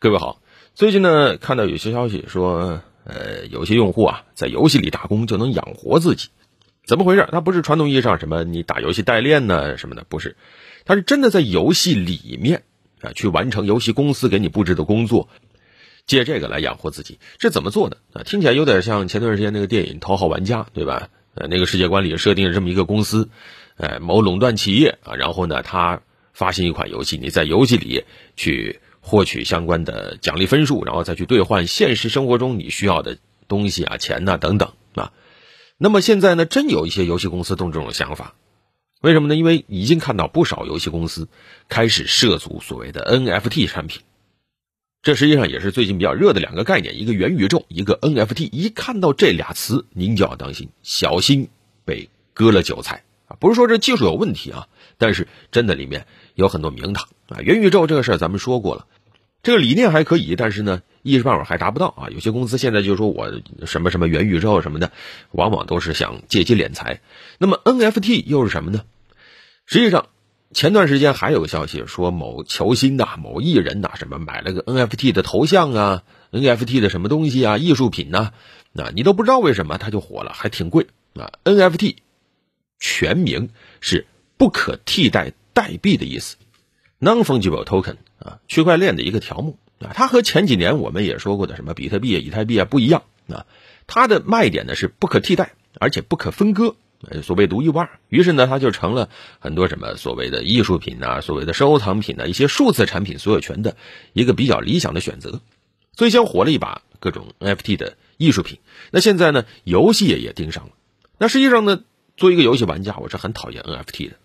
各位好，最近呢看到有些消息说，呃，有些用户啊在游戏里打工就能养活自己，怎么回事？他不是传统意义上什么你打游戏代练呢什么的，不是，他是真的在游戏里面啊去完成游戏公司给你布置的工作，借这个来养活自己，这怎么做的啊？听起来有点像前段时间那个电影《头号玩家》，对吧？呃，那个世界观里设定了这么一个公司，呃，某垄断企业啊，然后呢，他发行一款游戏，你在游戏里去。获取相关的奖励分数，然后再去兑换现实生活中你需要的东西啊、钱呐等等啊。那么现在呢，真有一些游戏公司动这种想法，为什么呢？因为已经看到不少游戏公司开始涉足所谓的 NFT 产品，这实际上也是最近比较热的两个概念，一个元宇宙，一个 NFT。一看到这俩词，您就要当心，小心被割了韭菜啊！不是说这技术有问题啊，但是真的里面有很多名堂啊。元宇宙这个事儿咱们说过了。这个理念还可以，但是呢，一时半会儿还达不到啊。有些公司现在就说我什么什么元宇宙什么的，往往都是想借机敛财。那么 NFT 又是什么呢？实际上，前段时间还有个消息说，某球星呐、某艺人呐，什么买了个 NFT 的头像啊，NFT 的什么东西啊，艺术品呐，那你都不知道为什么他就火了，还挺贵啊。NFT 全名是不可替代代币的意思，Non-Fungible Token。啊，区块链的一个条目啊，它和前几年我们也说过的什么比特币啊、以太币啊不一样啊，它的卖点呢是不可替代，而且不可分割，所谓独一无二。于是呢，它就成了很多什么所谓的艺术品啊、所谓的收藏品啊、一些数字产品所有权的一个比较理想的选择。所以先火了一把各种 NFT 的艺术品。那现在呢，游戏也也盯上了。那实际上呢，作为一个游戏玩家，我是很讨厌 NFT 的。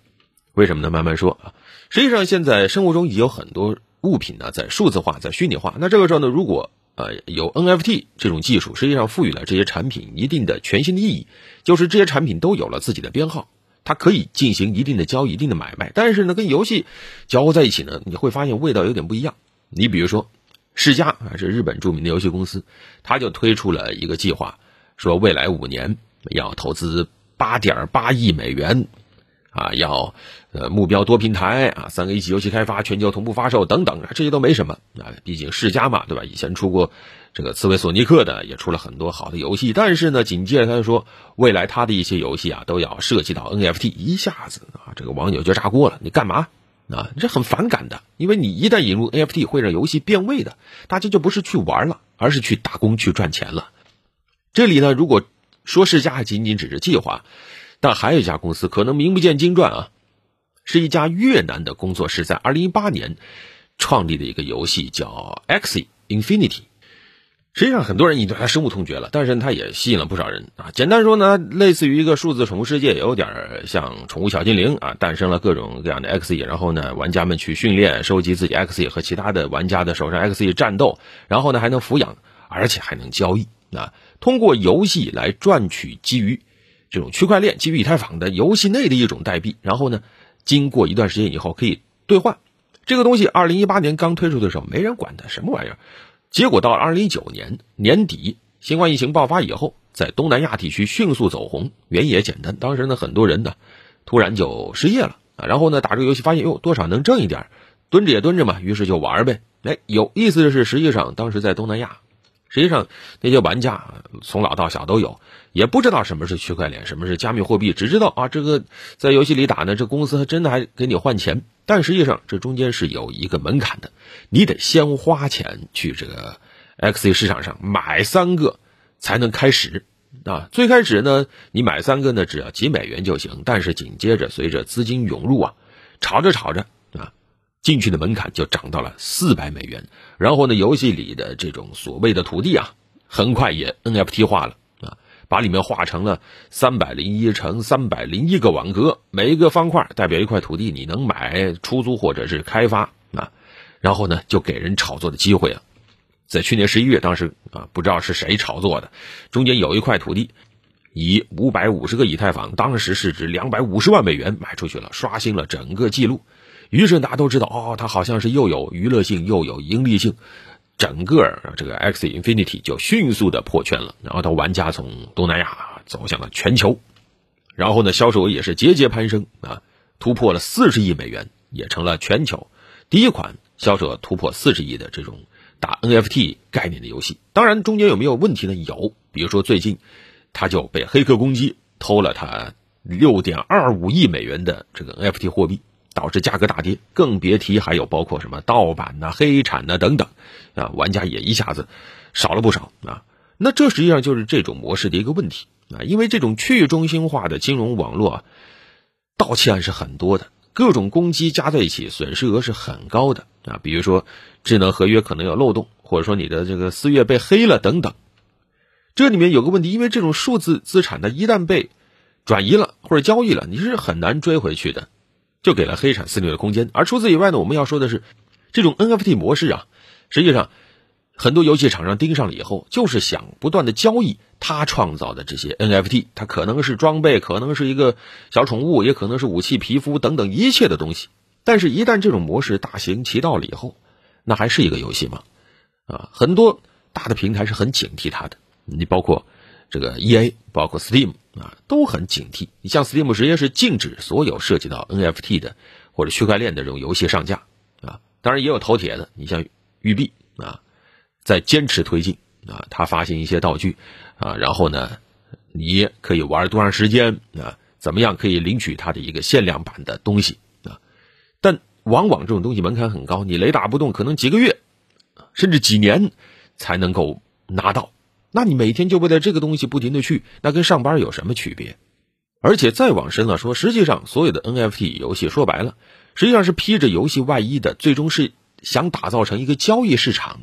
为什么呢？慢慢说啊。实际上，现在生活中已有很多物品呢，在数字化、在虚拟化。那这个时候呢，如果呃有 NFT 这种技术，实际上赋予了这些产品一定的全新的意义，就是这些产品都有了自己的编号，它可以进行一定的交易、一定的买卖。但是呢，跟游戏交互在一起呢，你会发现味道有点不一样。你比如说，世嘉啊，是日本著名的游戏公司，它就推出了一个计划，说未来五年要投资八点八亿美元。啊，要呃目标多平台啊，三个一级游戏开发，全球同步发售等等，这些都没什么啊，毕竟世嘉嘛，对吧？以前出过这个刺猬索尼克的，也出了很多好的游戏。但是呢，紧接着他就说，未来他的一些游戏啊，都要涉及到 NFT，一下子啊，这个网友就炸锅了。你干嘛啊？这很反感的，因为你一旦引入 NFT，会让游戏变味的，大家就不是去玩了，而是去打工去赚钱了。这里呢，如果说世嘉仅仅只是计划。但还有一家公司可能名不见经传啊，是一家越南的工作室在二零一八年创立的一个游戏，叫 X Infinity。实际上很多人已经对它深恶痛绝了，但是它也吸引了不少人啊。简单说呢，类似于一个数字宠物世界，有点像宠物小精灵啊，诞生了各种各样的 X E，然后呢，玩家们去训练、收集自己 X E 和其他的玩家的手上 X E 战斗，然后呢还能抚养，而且还能交易啊，通过游戏来赚取基于。这种区块链基于以太坊的游戏内的一种代币，然后呢，经过一段时间以后可以兑换。这个东西二零一八年刚推出的时候没人管它什么玩意儿，结果到了二零一九年年底，新冠疫情爆发以后，在东南亚地区迅速走红。原因也简单，当时呢很多人呢突然就失业了啊，然后呢打这个游戏发现哟多少能挣一点，蹲着也蹲着嘛，于是就玩呗。哎，有意思的是，实际上当时在东南亚。实际上，那些玩家从老到小都有，也不知道什么是区块链，什么是加密货币，只知道啊，这个在游戏里打呢，这公司还真的还给你换钱。但实际上，这中间是有一个门槛的，你得先花钱去这个 XC 市场上买三个才能开始啊。最开始呢，你买三个呢，只要几美元就行。但是紧接着，随着资金涌入啊，炒着炒着。进去的门槛就涨到了四百美元，然后呢，游戏里的这种所谓的土地啊，很快也 NFT 化了啊，把里面画成了三百零一乘三百零一个网格，每一个方块代表一块土地，你能买、出租或者是开发啊，然后呢，就给人炒作的机会啊。在去年十一月，当时啊，不知道是谁炒作的，中间有一块土地，以五百五十个以太坊，当时市值两百五十万美元卖出去了，刷新了整个记录。于是大家都知道，哦，它好像是又有娱乐性又有盈利性，整个这个 X Infinity 就迅速的破圈了。然后，它玩家从东南亚走向了全球，然后呢，销售额也是节节攀升啊，突破了四十亿美元，也成了全球第一款销售额突破四十亿的这种打 NFT 概念的游戏。当然，中间有没有问题呢？有，比如说最近他就被黑客攻击，偷了他六点二五亿美元的这个 NFT 货币，导致价格大跌。更别提还有包括什么盗版呐、黑产呐等等，啊，玩家也一下子少了不少啊。那这实际上就是这种模式的一个问题啊，因为这种去中心化的金融网络啊，盗窃案是很多的。各种攻击加在一起，损失额是很高的啊！比如说，智能合约可能有漏洞，或者说你的这个私钥被黑了等等。这里面有个问题，因为这种数字资产，它一旦被转移了或者交易了，你是很难追回去的，就给了黑产肆虐的空间。而除此以外呢，我们要说的是，这种 NFT 模式啊，实际上。很多游戏厂商盯上了以后，就是想不断的交易他创造的这些 NFT，它可能是装备，可能是一个小宠物，也可能是武器、皮肤等等一切的东西。但是，一旦这种模式大行其道了以后，那还是一个游戏吗？啊，很多大的平台是很警惕它的。你包括这个 EA，包括 Steam 啊，都很警惕。你像 Steam 直接是禁止所有涉及到 NFT 的或者区块链的这种游戏上架啊。当然也有头铁的，你像育碧啊。在坚持推进啊，他发行一些道具啊，然后呢，你可以玩多长时间啊？怎么样可以领取他的一个限量版的东西啊？但往往这种东西门槛很高，你雷打不动，可能几个月甚至几年才能够拿到。那你每天就为了这个东西不停的去，那跟上班有什么区别？而且再往深了说，实际上所有的 NFT 游戏说白了，实际上是披着游戏外衣的，最终是想打造成一个交易市场。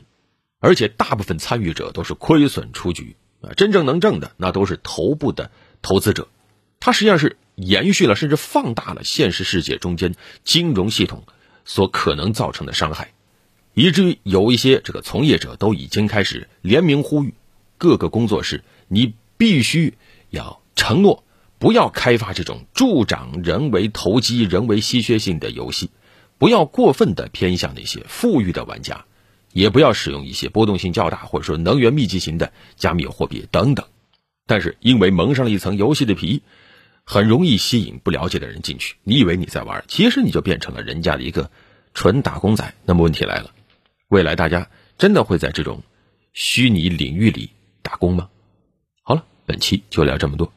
而且大部分参与者都是亏损出局啊，真正能挣的那都是头部的投资者，它实际上是延续了甚至放大了现实世界中间金融系统所可能造成的伤害，以至于有一些这个从业者都已经开始联名呼吁各个工作室，你必须要承诺不要开发这种助长人为投机、人为稀缺性的游戏，不要过分的偏向那些富裕的玩家。也不要使用一些波动性较大或者说能源密集型的加密货币等等，但是因为蒙上了一层游戏的皮，很容易吸引不了解的人进去。你以为你在玩，其实你就变成了人家的一个纯打工仔。那么问题来了，未来大家真的会在这种虚拟领域里打工吗？好了，本期就聊这么多。